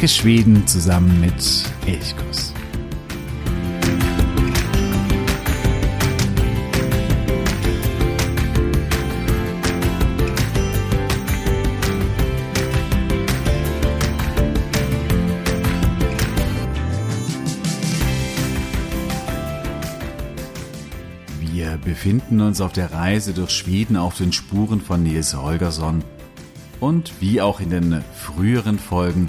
Entdecke Schweden zusammen mit Elchkuss. Wir befinden uns auf der Reise durch Schweden auf den Spuren von Nils Holgersson und wie auch in den früheren Folgen,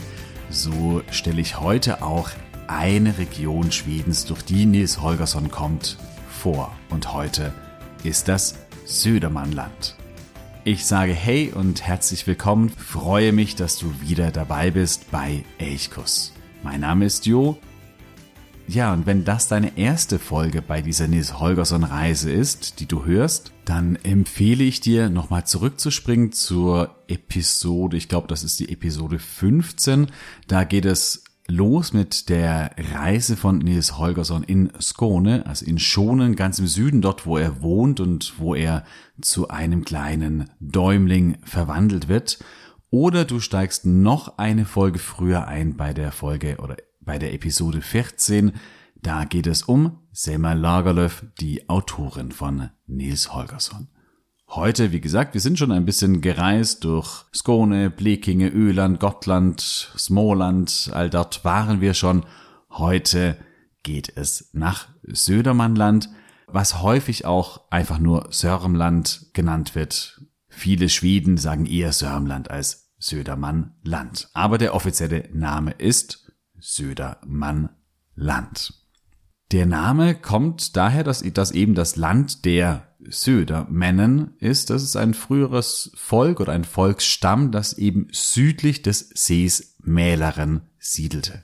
so stelle ich heute auch eine Region Schwedens, durch die Nils Holgersson kommt, vor. Und heute ist das Södermannland. Ich sage hey und herzlich willkommen, freue mich, dass du wieder dabei bist bei Elchkuss. Mein Name ist Jo ja, und wenn das deine erste Folge bei dieser Nils Holgersson Reise ist, die du hörst, dann empfehle ich dir nochmal zurückzuspringen zur Episode, ich glaube, das ist die Episode 15. Da geht es los mit der Reise von Nils Holgersson in Skåne, also in Schonen, ganz im Süden, dort wo er wohnt und wo er zu einem kleinen Däumling verwandelt wird. Oder du steigst noch eine Folge früher ein bei der Folge oder bei der Episode 14. Da geht es um Selma Lagerlöf, die Autorin von Nils Holgersson. Heute, wie gesagt, wir sind schon ein bisschen gereist durch Skåne, Blekinge, Öland, Gottland, Småland, all dort waren wir schon. Heute geht es nach Södermannland, was häufig auch einfach nur Sörmland genannt wird. Viele Schweden sagen eher Sörmland als Södermannland. Aber der offizielle Name ist Södermannland. Der Name kommt daher, dass, dass eben das Land der Södermännen ist. Das ist ein früheres Volk oder ein Volksstamm, das eben südlich des Sees Mälaren siedelte.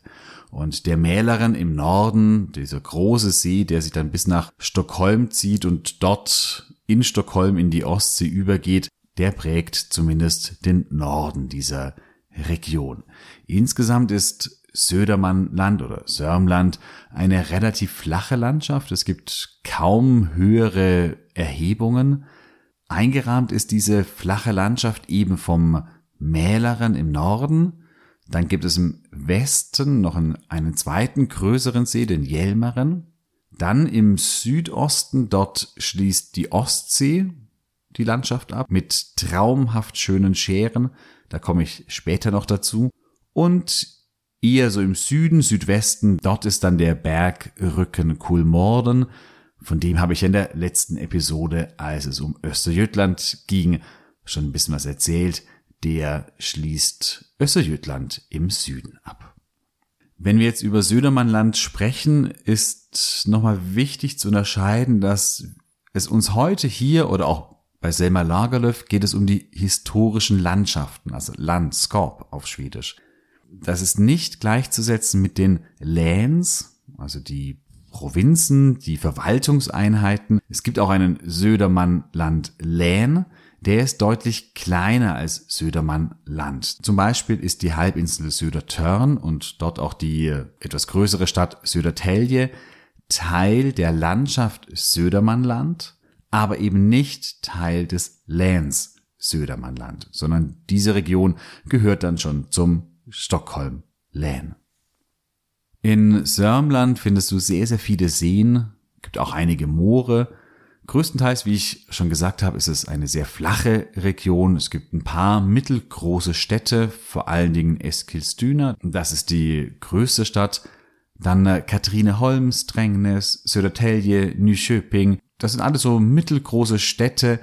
Und der Mälaren im Norden, dieser große See, der sich dann bis nach Stockholm zieht und dort in Stockholm in die Ostsee übergeht, der prägt zumindest den Norden dieser Region. Insgesamt ist Södermannland oder Sörmland eine relativ flache Landschaft. Es gibt kaum höhere Erhebungen. Eingerahmt ist diese flache Landschaft eben vom Mäleren im Norden. Dann gibt es im Westen noch einen, einen zweiten größeren See, den Jelmeren. Dann im Südosten, dort schließt die Ostsee die Landschaft ab mit traumhaft schönen Scheren. Da komme ich später noch dazu. Und eher so im Süden, Südwesten, dort ist dann der Bergrücken Kulmorden. Von dem habe ich in der letzten Episode, als es um Österjütland ging, schon ein bisschen was erzählt. Der schließt Österjütland im Süden ab. Wenn wir jetzt über Södermannland sprechen, ist nochmal wichtig zu unterscheiden, dass es uns heute hier oder auch bei Selma Lagerlöf geht es um die historischen Landschaften, also Landskap auf Schwedisch das ist nicht gleichzusetzen mit den Läns, also die Provinzen, die Verwaltungseinheiten. Es gibt auch einen Södermann-Land Län, der ist deutlich kleiner als Södermann-Land. Zum Beispiel ist die Halbinsel Södertörn und dort auch die etwas größere Stadt Södertälje Teil der Landschaft Södermannland, aber eben nicht Teil des Läns Södermannland, sondern diese Region gehört dann schon zum Stockholm, Län. In Sörmland findest du sehr, sehr viele Seen, gibt auch einige Moore. Größtenteils, wie ich schon gesagt habe, ist es eine sehr flache Region. Es gibt ein paar mittelgroße Städte, vor allen Dingen Eskilstuna. Das ist die größte Stadt. Dann äh, Katrineholm, Strängnäs, Södertälje, Nyköping. Das sind alles so mittelgroße Städte,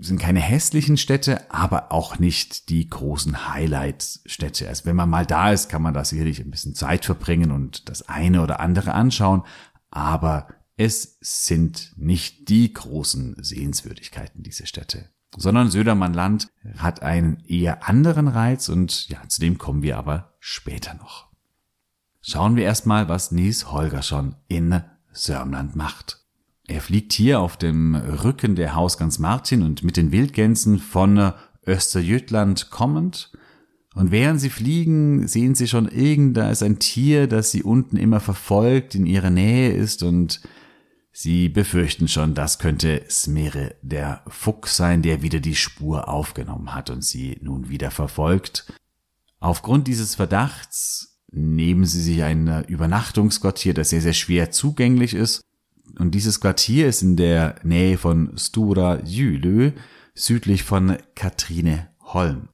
sind keine hässlichen Städte, aber auch nicht die großen Highlight-Städte. Also wenn man mal da ist, kann man da sicherlich ein bisschen Zeit verbringen und das eine oder andere anschauen, aber es sind nicht die großen Sehenswürdigkeiten, diese Städte. Sondern Södermannland hat einen eher anderen Reiz und ja, zu dem kommen wir aber später noch. Schauen wir erstmal, was Nies Holger schon in Sörmland macht. Er fliegt hier auf dem Rücken der Hausgans Martin und mit den Wildgänsen von Österjütland kommend. Und während sie fliegen, sehen sie schon irgend, da ist ein Tier, das sie unten immer verfolgt, in ihrer Nähe ist und sie befürchten schon, das könnte Smere, der Fuchs sein, der wieder die Spur aufgenommen hat und sie nun wieder verfolgt. Aufgrund dieses Verdachts nehmen sie sich ein Übernachtungsquartier, das sehr, sehr schwer zugänglich ist. Und dieses Quartier ist in der Nähe von Stura Jülö, südlich von Katrine Holm.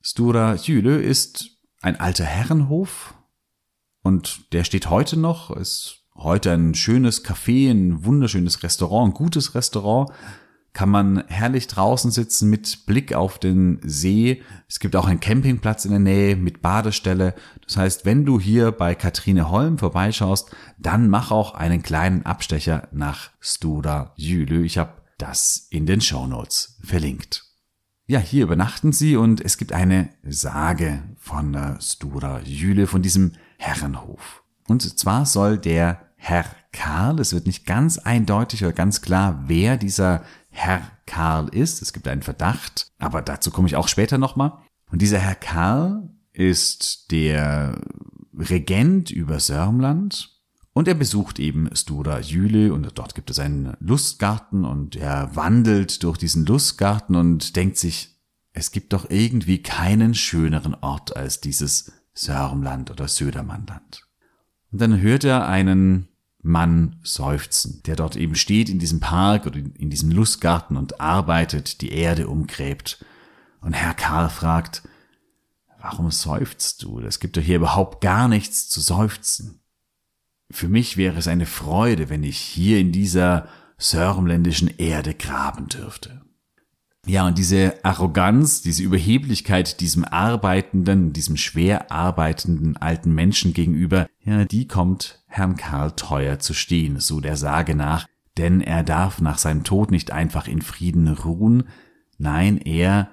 Stura Jülö ist ein alter Herrenhof und der steht heute noch, ist heute ein schönes Café, ein wunderschönes Restaurant, ein gutes Restaurant kann man herrlich draußen sitzen mit Blick auf den See. Es gibt auch einen Campingplatz in der Nähe mit Badestelle. Das heißt, wenn du hier bei Katrine Holm vorbeischaust, dann mach auch einen kleinen Abstecher nach Stura Jülö. Ich habe das in den Show Notes verlinkt. Ja, hier übernachten sie und es gibt eine Sage von der Stura Jüle, von diesem Herrenhof. Und zwar soll der Herr Karl, es wird nicht ganz eindeutig oder ganz klar, wer dieser Herr Karl ist. Es gibt einen Verdacht, aber dazu komme ich auch später nochmal. Und dieser Herr Karl ist der Regent über Sörmland und er besucht eben Stura Jüle und dort gibt es einen Lustgarten und er wandelt durch diesen Lustgarten und denkt sich, es gibt doch irgendwie keinen schöneren Ort als dieses Sörmland oder Södermannland. Und dann hört er einen Mann seufzen, der dort eben steht in diesem Park oder in diesem Lustgarten und arbeitet, die Erde umgräbt. Und Herr Karl fragt, warum seufzt du? Es gibt doch hier überhaupt gar nichts zu seufzen. Für mich wäre es eine Freude, wenn ich hier in dieser sörmländischen Erde graben dürfte. Ja, und diese Arroganz, diese Überheblichkeit diesem arbeitenden, diesem schwer arbeitenden alten Menschen gegenüber, ja, die kommt Herrn Karl teuer zu stehen, so der Sage nach, denn er darf nach seinem Tod nicht einfach in Frieden ruhen, nein, er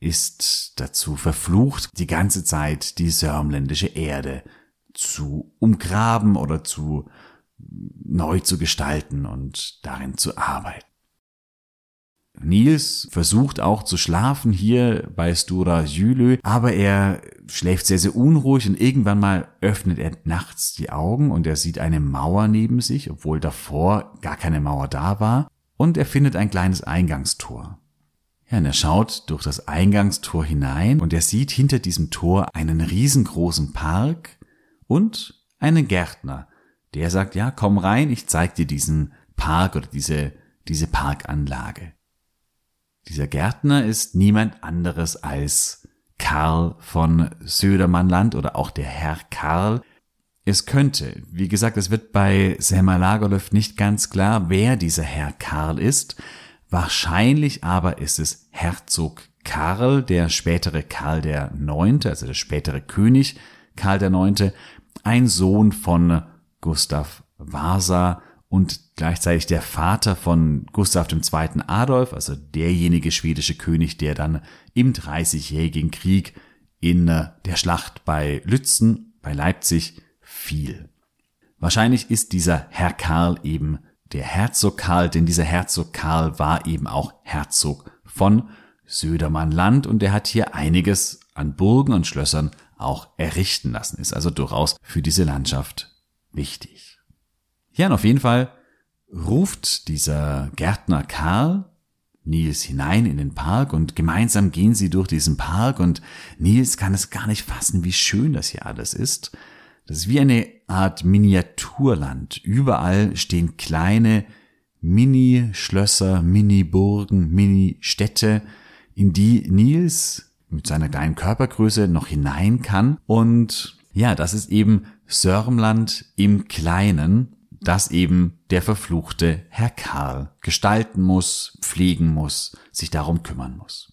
ist dazu verflucht, die ganze Zeit die sörmländische Erde zu umgraben oder zu neu zu gestalten und darin zu arbeiten. Nils versucht auch zu schlafen hier bei Stura Jülö, aber er schläft sehr, sehr unruhig und irgendwann mal öffnet er nachts die Augen und er sieht eine Mauer neben sich, obwohl davor gar keine Mauer da war, und er findet ein kleines Eingangstor. Ja, und er schaut durch das Eingangstor hinein und er sieht hinter diesem Tor einen riesengroßen Park und einen Gärtner, der sagt, ja, komm rein, ich zeig dir diesen Park oder diese, diese Parkanlage. Dieser Gärtner ist niemand anderes als Karl von Södermannland oder auch der Herr Karl. Es könnte, wie gesagt, es wird bei Selma Lagerlöf nicht ganz klar, wer dieser Herr Karl ist. Wahrscheinlich aber ist es Herzog Karl, der spätere Karl der Neunte, also der spätere König Karl der Neunte, ein Sohn von Gustav Vasa und gleichzeitig der Vater von Gustav II. Adolf, also derjenige schwedische König, der dann im Dreißigjährigen Krieg in äh, der Schlacht bei Lützen, bei Leipzig, fiel. Wahrscheinlich ist dieser Herr Karl eben der Herzog Karl, denn dieser Herzog Karl war eben auch Herzog von Södermannland und er hat hier einiges an Burgen und Schlössern auch errichten lassen, ist also durchaus für diese Landschaft wichtig. Ja, und auf jeden Fall ruft dieser Gärtner Karl Nils hinein in den Park und gemeinsam gehen sie durch diesen Park und Nils kann es gar nicht fassen, wie schön das hier alles ist. Das ist wie eine Art Miniaturland. Überall stehen kleine Mini-Schlösser, Mini-Burgen, Mini-Städte, in die Nils mit seiner kleinen Körpergröße noch hinein kann. Und ja, das ist eben Sörmland im Kleinen das eben der verfluchte Herr Karl gestalten muss, pflegen muss, sich darum kümmern muss.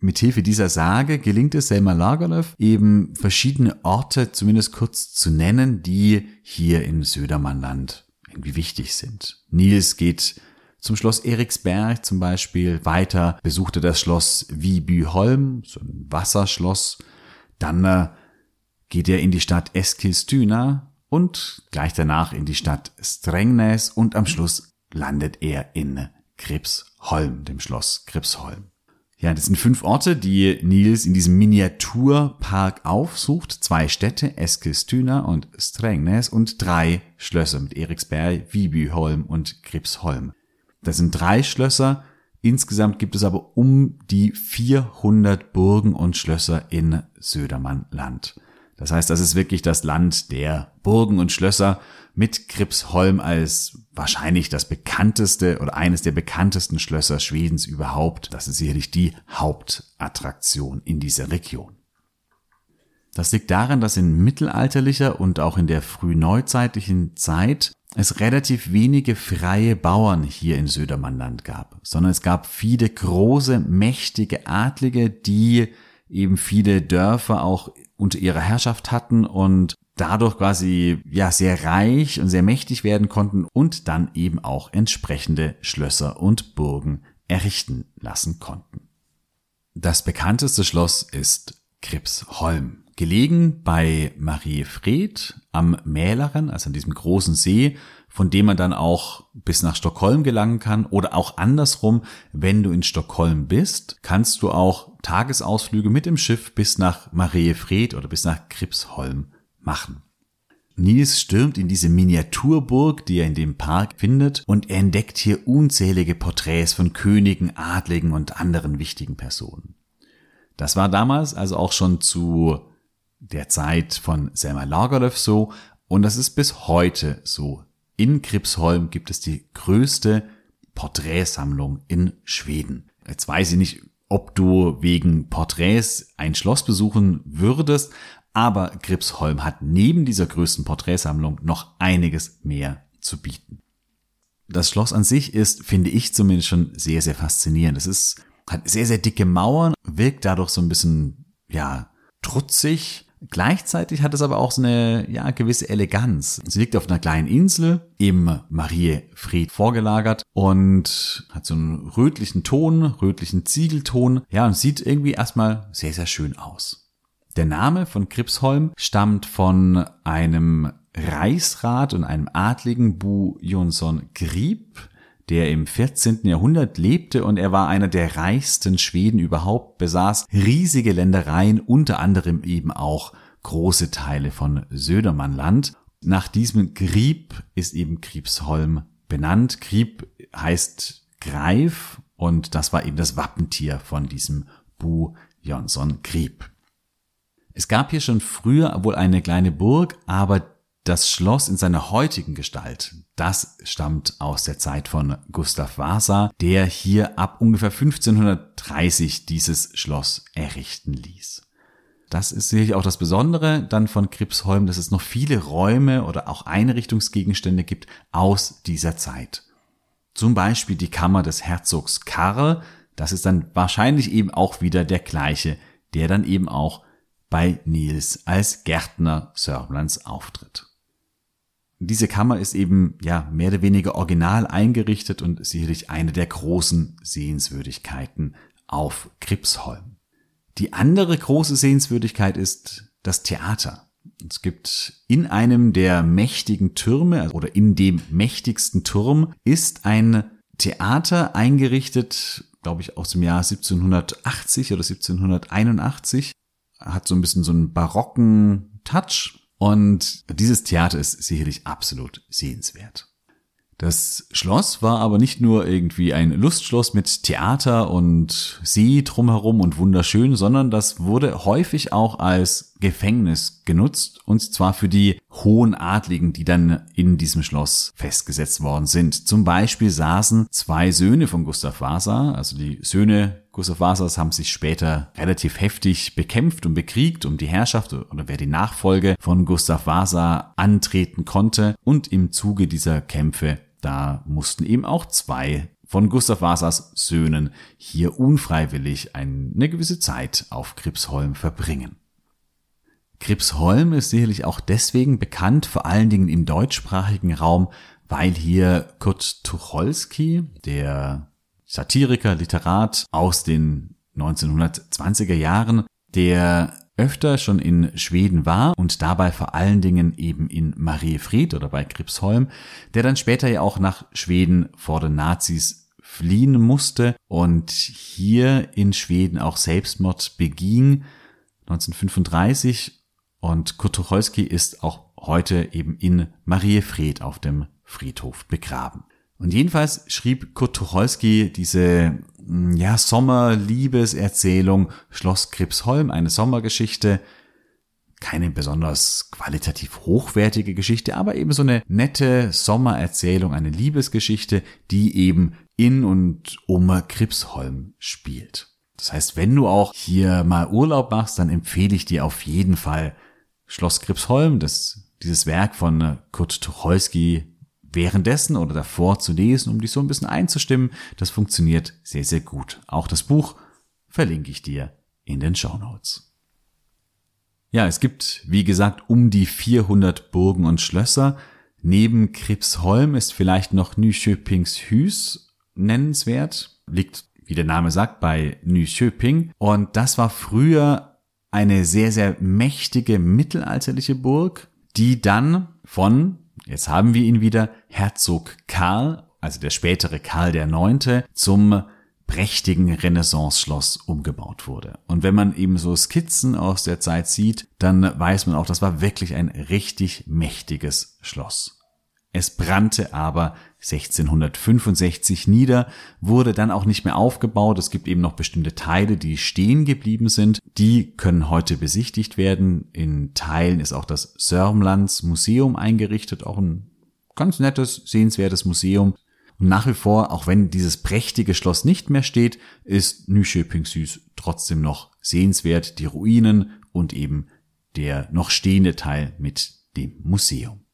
Mithilfe dieser Sage gelingt es Selma Lagerlöf eben verschiedene Orte zumindest kurz zu nennen, die hier im Södermannland irgendwie wichtig sind. Nils geht zum Schloss Eriksberg zum Beispiel weiter, besuchte das Schloss Vibyholm, so ein Wasserschloss. Dann äh, geht er in die Stadt Eskilstuna, und gleich danach in die Stadt Strängnäs und am Schluss landet er in Gripsholm, dem Schloss Gripsholm. Ja, das sind fünf Orte, die Nils in diesem Miniaturpark aufsucht. Zwei Städte, Eskilstuna und Strängnäs und drei Schlösser mit Eriksberg, Vibyholm und Gripsholm. Das sind drei Schlösser Insgesamt gibt es aber um die 400 Burgen und Schlösser in Södermannland. Das heißt, das ist wirklich das Land der Burgen und Schlösser mit Kripsholm als wahrscheinlich das bekannteste oder eines der bekanntesten Schlösser Schwedens überhaupt. Das ist sicherlich die Hauptattraktion in dieser Region. Das liegt daran, dass in mittelalterlicher und auch in der frühneuzeitlichen Zeit es relativ wenige freie Bauern hier in Södermannland gab, sondern es gab viele große, mächtige Adlige, die eben viele Dörfer auch unter ihrer Herrschaft hatten und dadurch quasi ja sehr reich und sehr mächtig werden konnten und dann eben auch entsprechende Schlösser und Burgen errichten lassen konnten. Das bekannteste Schloss ist Kripsholm. Gelegen bei Mariefred am Mälaren, also an diesem großen See, von dem man dann auch bis nach Stockholm gelangen kann oder auch andersrum, wenn du in Stockholm bist, kannst du auch Tagesausflüge mit dem Schiff bis nach Mariefred oder bis nach Kripsholm machen. Nils stürmt in diese Miniaturburg, die er in dem Park findet, und er entdeckt hier unzählige Porträts von Königen, Adligen und anderen wichtigen Personen. Das war damals also auch schon zu der Zeit von Selma Lagerlöf so und das ist bis heute so. In Kripsholm gibt es die größte Porträtsammlung in Schweden. Jetzt weiß ich nicht, ob du wegen Porträts ein Schloss besuchen würdest, aber Gripsholm hat neben dieser größten Porträtsammlung noch einiges mehr zu bieten. Das Schloss an sich ist, finde ich zumindest schon sehr, sehr faszinierend. Es ist, hat sehr, sehr dicke Mauern, wirkt dadurch so ein bisschen, ja, trutzig. Gleichzeitig hat es aber auch so eine, ja, gewisse Eleganz. Sie liegt auf einer kleinen Insel, im Mariefried vorgelagert und hat so einen rötlichen Ton, rötlichen Ziegelton. Ja, und sieht irgendwie erstmal sehr, sehr schön aus. Der Name von Kripsholm stammt von einem Reichsrat und einem Adligen Bu Jonsson Grieb, der im 14. Jahrhundert lebte und er war einer der reichsten Schweden überhaupt, besaß riesige Ländereien, unter anderem eben auch große Teile von Södermannland. Nach diesem Grieb ist eben Kriebsholm benannt. Grieb heißt Greif und das war eben das Wappentier von diesem Bu Jonsson Grieb. Es gab hier schon früher wohl eine kleine Burg, aber das Schloss in seiner heutigen Gestalt, das stammt aus der Zeit von Gustav Vasa, der hier ab ungefähr 1530 dieses Schloss errichten ließ. Das ist sicherlich auch das Besondere dann von Kripsholm, dass es noch viele Räume oder auch Einrichtungsgegenstände gibt aus dieser Zeit. Zum Beispiel die Kammer des Herzogs Karl, das ist dann wahrscheinlich eben auch wieder der gleiche, der dann eben auch bei Niels als Gärtner Sörmlands auftritt. Diese Kammer ist eben, ja, mehr oder weniger original eingerichtet und sicherlich eine der großen Sehenswürdigkeiten auf Kripsholm. Die andere große Sehenswürdigkeit ist das Theater. Es gibt in einem der mächtigen Türme oder in dem mächtigsten Turm ist ein Theater eingerichtet, glaube ich, aus dem Jahr 1780 oder 1781 hat so ein bisschen so einen barocken Touch und dieses Theater ist sicherlich absolut sehenswert. Das Schloss war aber nicht nur irgendwie ein Lustschloss mit Theater und See drumherum und wunderschön, sondern das wurde häufig auch als Gefängnis genutzt und zwar für die hohen Adligen, die dann in diesem Schloss festgesetzt worden sind. Zum Beispiel saßen zwei Söhne von Gustav Vasa, also die Söhne Gustav Vasas haben sich später relativ heftig bekämpft und bekriegt um die Herrschaft oder wer die Nachfolge von Gustav Vasa antreten konnte und im Zuge dieser Kämpfe da mussten eben auch zwei von Gustav Vasas Söhnen hier unfreiwillig eine gewisse Zeit auf Kripsholm verbringen. Kripsholm ist sicherlich auch deswegen bekannt, vor allen Dingen im deutschsprachigen Raum, weil hier Kurt Tucholsky, der Satiriker, Literat aus den 1920er Jahren, der öfter schon in Schweden war und dabei vor allen Dingen eben in Mariefred oder bei Gripsholm, der dann später ja auch nach Schweden vor den Nazis fliehen musste und hier in Schweden auch Selbstmord beging 1935 und Kurt Tucholsky ist auch heute eben in Mariefred auf dem Friedhof begraben. Und jedenfalls schrieb Kurt Tucholsky diese mm, ja, Sommerliebeserzählung Schloss Kripsholm, eine Sommergeschichte. Keine besonders qualitativ hochwertige Geschichte, aber eben so eine nette Sommererzählung, eine Liebesgeschichte, die eben in und um Kripsholm spielt. Das heißt, wenn du auch hier mal Urlaub machst, dann empfehle ich dir auf jeden Fall Schloss Kripsholm, das, dieses Werk von Kurt Tucholsky währenddessen oder davor zu lesen, um dich so ein bisschen einzustimmen. Das funktioniert sehr, sehr gut. Auch das Buch verlinke ich dir in den Show Notes. Ja, es gibt, wie gesagt, um die 400 Burgen und Schlösser. Neben Kripsholm ist vielleicht noch Nyköpings Hüs nennenswert. Liegt, wie der Name sagt, bei Nyköping. Und das war früher eine sehr, sehr mächtige mittelalterliche Burg, die dann von Jetzt haben wir ihn wieder, Herzog Karl, also der spätere Karl der Neunte, zum prächtigen Renaissance-Schloss umgebaut wurde. Und wenn man eben so Skizzen aus der Zeit sieht, dann weiß man auch, das war wirklich ein richtig mächtiges Schloss. Es brannte aber 1665 nieder, wurde dann auch nicht mehr aufgebaut. Es gibt eben noch bestimmte Teile, die stehen geblieben sind. Die können heute besichtigt werden. In Teilen ist auch das Sörmlands Museum eingerichtet, auch ein ganz nettes, sehenswertes Museum. Und nach wie vor, auch wenn dieses prächtige Schloss nicht mehr steht, ist Nyköping Süß trotzdem noch sehenswert. Die Ruinen und eben der noch stehende Teil mit dem Museum.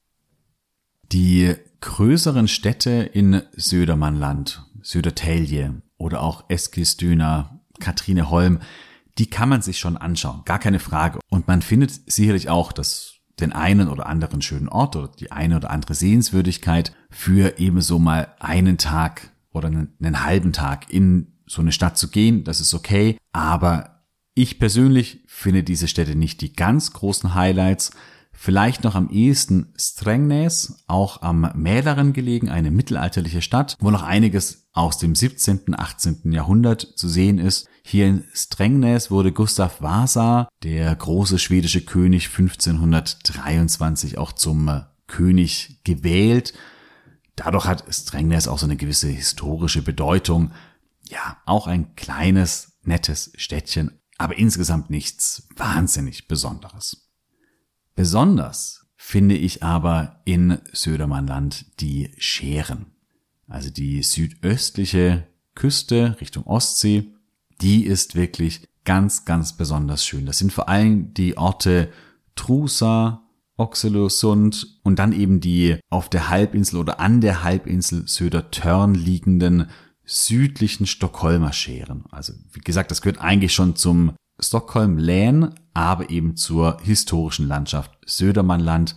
Die größeren Städte in Södermannland, Södertälje oder auch Eskilstuna, Katrineholm, die kann man sich schon anschauen, gar keine Frage. Und man findet sicherlich auch das, den einen oder anderen schönen Ort oder die eine oder andere Sehenswürdigkeit für ebenso mal einen Tag oder einen, einen halben Tag in so eine Stadt zu gehen. Das ist okay. Aber ich persönlich finde diese Städte nicht die ganz großen Highlights. Vielleicht noch am ehesten Strängnäs, auch am Mälaren gelegen, eine mittelalterliche Stadt, wo noch einiges aus dem 17., 18. Jahrhundert zu sehen ist. Hier in Strängnäs wurde Gustav Vasa, der große schwedische König, 1523 auch zum äh, König gewählt. Dadurch hat Strängnäs auch so eine gewisse historische Bedeutung. Ja, auch ein kleines, nettes Städtchen, aber insgesamt nichts wahnsinnig Besonderes. Besonders finde ich aber in Södermannland die Scheren. Also die südöstliche Küste Richtung Ostsee, die ist wirklich ganz, ganz besonders schön. Das sind vor allem die Orte Trusa, Oxelösund und dann eben die auf der Halbinsel oder an der Halbinsel Södertörn liegenden südlichen Stockholmer Scheren. Also wie gesagt, das gehört eigentlich schon zum Stockholm Län, aber eben zur historischen Landschaft Södermannland.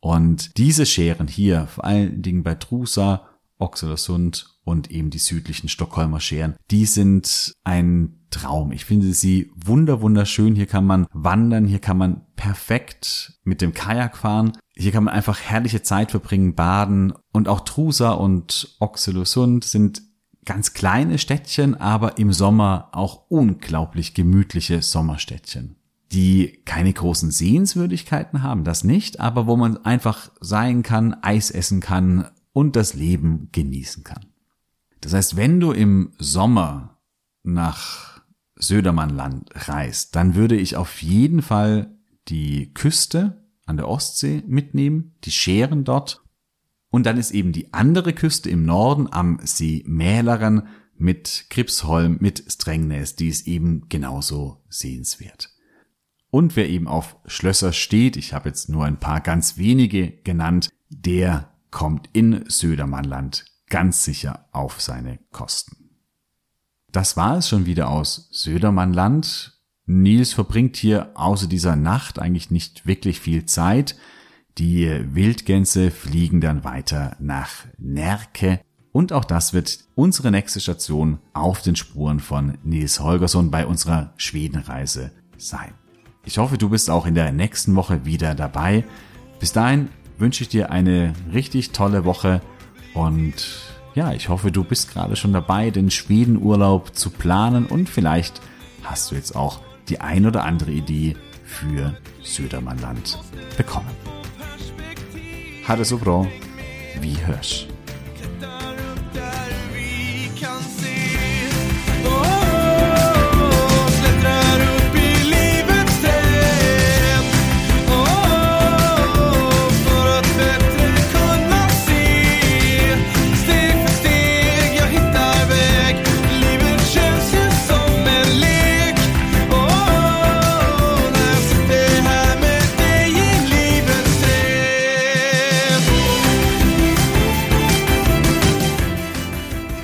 Und diese Scheren hier, vor allen Dingen bei Trusa, Oxelösund und eben die südlichen Stockholmer Scheren, die sind ein Traum. Ich finde sie wunder wunderschön. Hier kann man wandern, hier kann man perfekt mit dem Kajak fahren. Hier kann man einfach herrliche Zeit verbringen, baden. Und auch Trusa und Oxelösund sind ganz kleine Städtchen, aber im Sommer auch unglaublich gemütliche Sommerstädtchen, die keine großen Sehenswürdigkeiten haben, das nicht, aber wo man einfach sein kann, Eis essen kann und das Leben genießen kann. Das heißt, wenn du im Sommer nach Södermannland reist, dann würde ich auf jeden Fall die Küste an der Ostsee mitnehmen, die Scheren dort und dann ist eben die andere Küste im Norden am See Mälaren mit Kripsholm, mit Strängnäs, die ist eben genauso sehenswert. Und wer eben auf Schlösser steht, ich habe jetzt nur ein paar ganz wenige genannt, der kommt in Södermannland ganz sicher auf seine Kosten. Das war es schon wieder aus Södermannland. Nils verbringt hier außer dieser Nacht eigentlich nicht wirklich viel Zeit. Die Wildgänse fliegen dann weiter nach Närke und auch das wird unsere nächste Station auf den Spuren von Nils Holgersson bei unserer Schwedenreise sein. Ich hoffe, du bist auch in der nächsten Woche wieder dabei. Bis dahin wünsche ich dir eine richtig tolle Woche und ja, ich hoffe, du bist gerade schon dabei, den Schwedenurlaub zu planen und vielleicht hast du jetzt auch die ein oder andere Idee für Södermannland bekommen. Ha det så bra. Vi hörs.